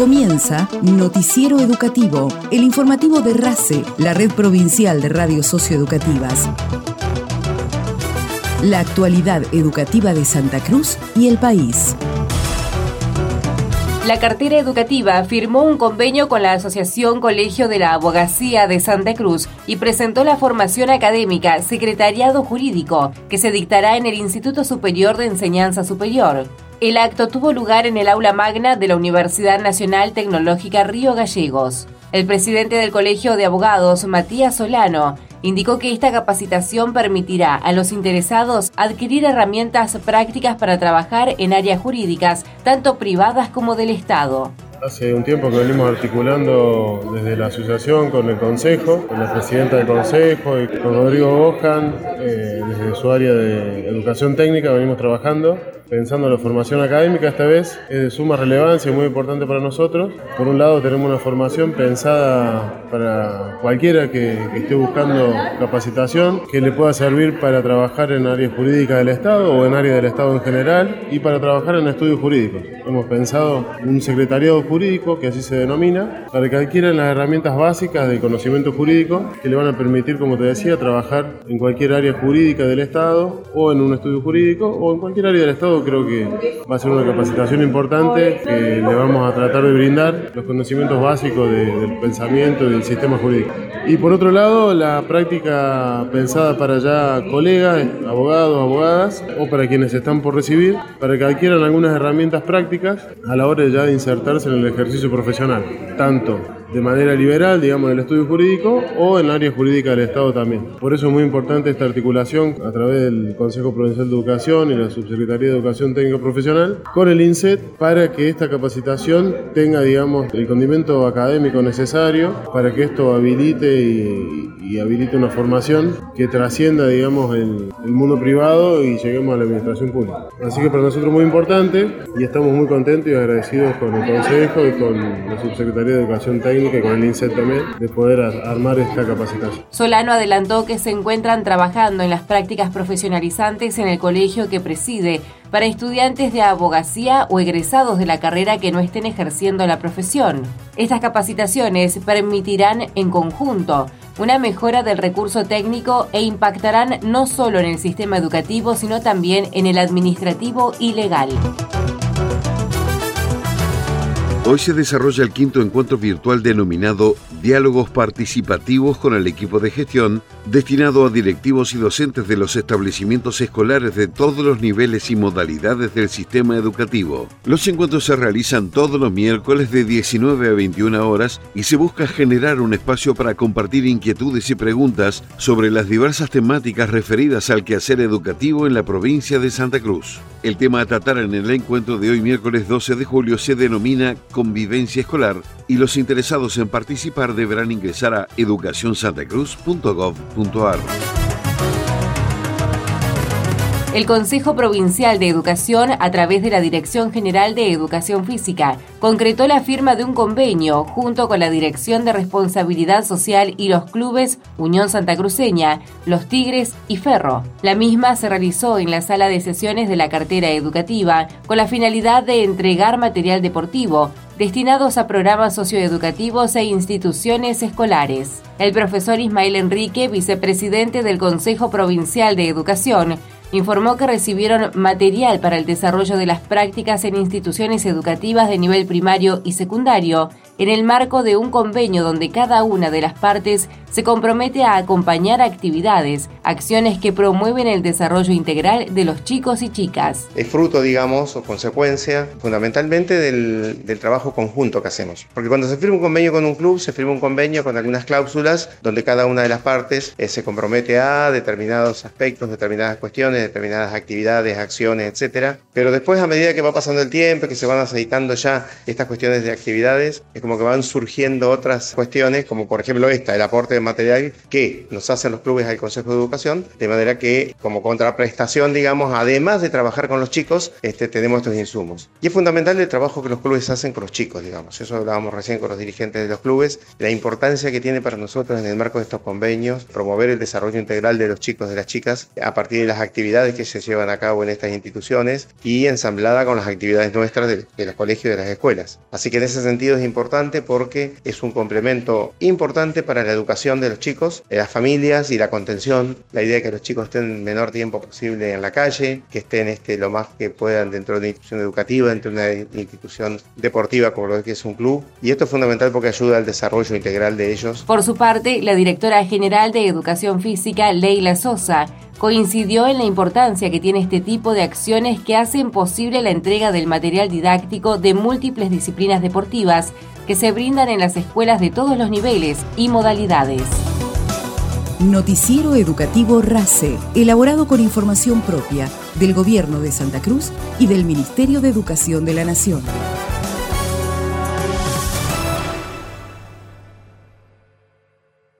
Comienza Noticiero Educativo, el informativo de RACE, la red provincial de radios socioeducativas. La actualidad educativa de Santa Cruz y el país. La cartera educativa firmó un convenio con la Asociación Colegio de la Abogacía de Santa Cruz y presentó la formación académica Secretariado Jurídico, que se dictará en el Instituto Superior de Enseñanza Superior. El acto tuvo lugar en el aula magna de la Universidad Nacional Tecnológica Río Gallegos. El presidente del Colegio de Abogados, Matías Solano, indicó que esta capacitación permitirá a los interesados adquirir herramientas prácticas para trabajar en áreas jurídicas, tanto privadas como del Estado. Hace un tiempo que venimos articulando desde la asociación con el Consejo, con la presidenta del Consejo y con Rodrigo Bojan, eh, desde su área de educación técnica venimos trabajando pensando en la formación académica esta vez es de suma relevancia y muy importante para nosotros. Por un lado tenemos una formación pensada para cualquiera que, esté buscando capacitación, que le pueda servir para trabajar en áreas jurídicas del Estado o en áreas del Estado en general y para trabajar en estudios jurídicos. Hemos pensado un secretariado jurídico, que así se denomina, para que adquieran las herramientas básicas del conocimiento jurídico que le van a permitir, como te decía, trabajar en cualquier área jurídica del Estado o en un estudio jurídico o en cualquier área del Estado creo que va a ser una capacitación importante que le vamos a tratar de brindar los conocimientos básicos del pensamiento y del sistema jurídico. Y por otro lado, la práctica pensada para ya colegas, abogados, abogadas o para quienes están por recibir, para que adquieran algunas herramientas prácticas a la hora de ya insertarse en el ejercicio profesional, tanto de manera liberal, digamos, en el estudio jurídico o en el área jurídica del Estado también. Por eso es muy importante esta articulación a través del Consejo Provincial de Educación y la Subsecretaría de Educación Técnica Profesional con el INSET para que esta capacitación tenga, digamos, el condimento académico necesario para que esto habilite y, habilite una formación que trascienda, digamos, el, el mundo privado y lleguemos a la administración pública. Así que para nosotros es muy importante y estamos muy contentos y agradecidos con el Consejo y con la Subsecretaría de Educación Técnica y con el INSET también, de poder armar esta capacitación. Solano adelantó que se encuentran trabajando en las prácticas profesionalizantes en el colegio que preside para estudiantes de abogacía o egresados de la carrera que no estén ejerciendo la profesión. Estas capacitaciones permitirán en conjunto una mejora del recurso técnico e impactarán no solo en el sistema educativo, sino también en el administrativo y legal. Hoy se desarrolla el quinto encuentro virtual denominado Diálogos Participativos con el equipo de gestión, destinado a directivos y docentes de los establecimientos escolares de todos los niveles y modalidades del sistema educativo. Los encuentros se realizan todos los miércoles de 19 a 21 horas y se busca generar un espacio para compartir inquietudes y preguntas sobre las diversas temáticas referidas al quehacer educativo en la provincia de Santa Cruz. El tema a tratar en el encuentro de hoy miércoles 12 de julio se denomina convivencia escolar y los interesados en participar deberán ingresar a educacionsantacruz.gov.ar. El Consejo Provincial de Educación, a través de la Dirección General de Educación Física, concretó la firma de un convenio junto con la Dirección de Responsabilidad Social y los clubes Unión Santa Cruceña, Los Tigres y Ferro. La misma se realizó en la sala de sesiones de la cartera educativa con la finalidad de entregar material deportivo destinados a programas socioeducativos e instituciones escolares. El profesor Ismael Enrique, vicepresidente del Consejo Provincial de Educación, informó que recibieron material para el desarrollo de las prácticas en instituciones educativas de nivel primario y secundario en el marco de un convenio donde cada una de las partes se compromete a acompañar actividades, acciones que promueven el desarrollo integral de los chicos y chicas. Es fruto, digamos, o consecuencia fundamentalmente del, trabajo conjunto que hacemos. Porque cuando se firma un convenio con un club, se firma un convenio con algunas cláusulas donde cada una de las partes eh, se compromete a determinados aspectos, determinadas cuestiones, determinadas actividades, acciones, etc. Pero después, a medida que va pasando el tiempo, que se van aceitando ya estas cuestiones de actividades, es como como que van surgiendo otras cuestiones, como por ejemplo esta, el aporte de material que nos hacen los clubes al Consejo de Educación, de manera que como contraprestación, digamos, además de trabajar con los chicos, este, tenemos estos insumos. Y es fundamental el trabajo que los clubes hacen con los chicos, digamos. Eso hablábamos recién con los dirigentes de los clubes, la importancia que tiene para nosotros en el marco de estos convenios promover el desarrollo integral de los chicos, de las chicas, a partir de las actividades que se llevan a cabo en estas instituciones y ensamblada con las actividades nuestras de, de los colegios y de las escuelas. Así que en ese sentido es importante porque es un complemento importante para la educación de los chicos, de las familias y la contención. La idea de que los chicos estén el menor tiempo posible en la calle, que estén este, lo más que puedan dentro de una institución educativa, dentro de una institución deportiva como lo que es un club. Y esto es fundamental porque ayuda al desarrollo integral de ellos. Por su parte, la directora general de Educación Física, Leila Sosa, coincidió en la importancia que tiene este tipo de acciones que hacen posible la entrega del material didáctico de múltiples disciplinas deportivas que se brindan en las escuelas de todos los niveles y modalidades. Noticiero Educativo RACE, elaborado con información propia del Gobierno de Santa Cruz y del Ministerio de Educación de la Nación.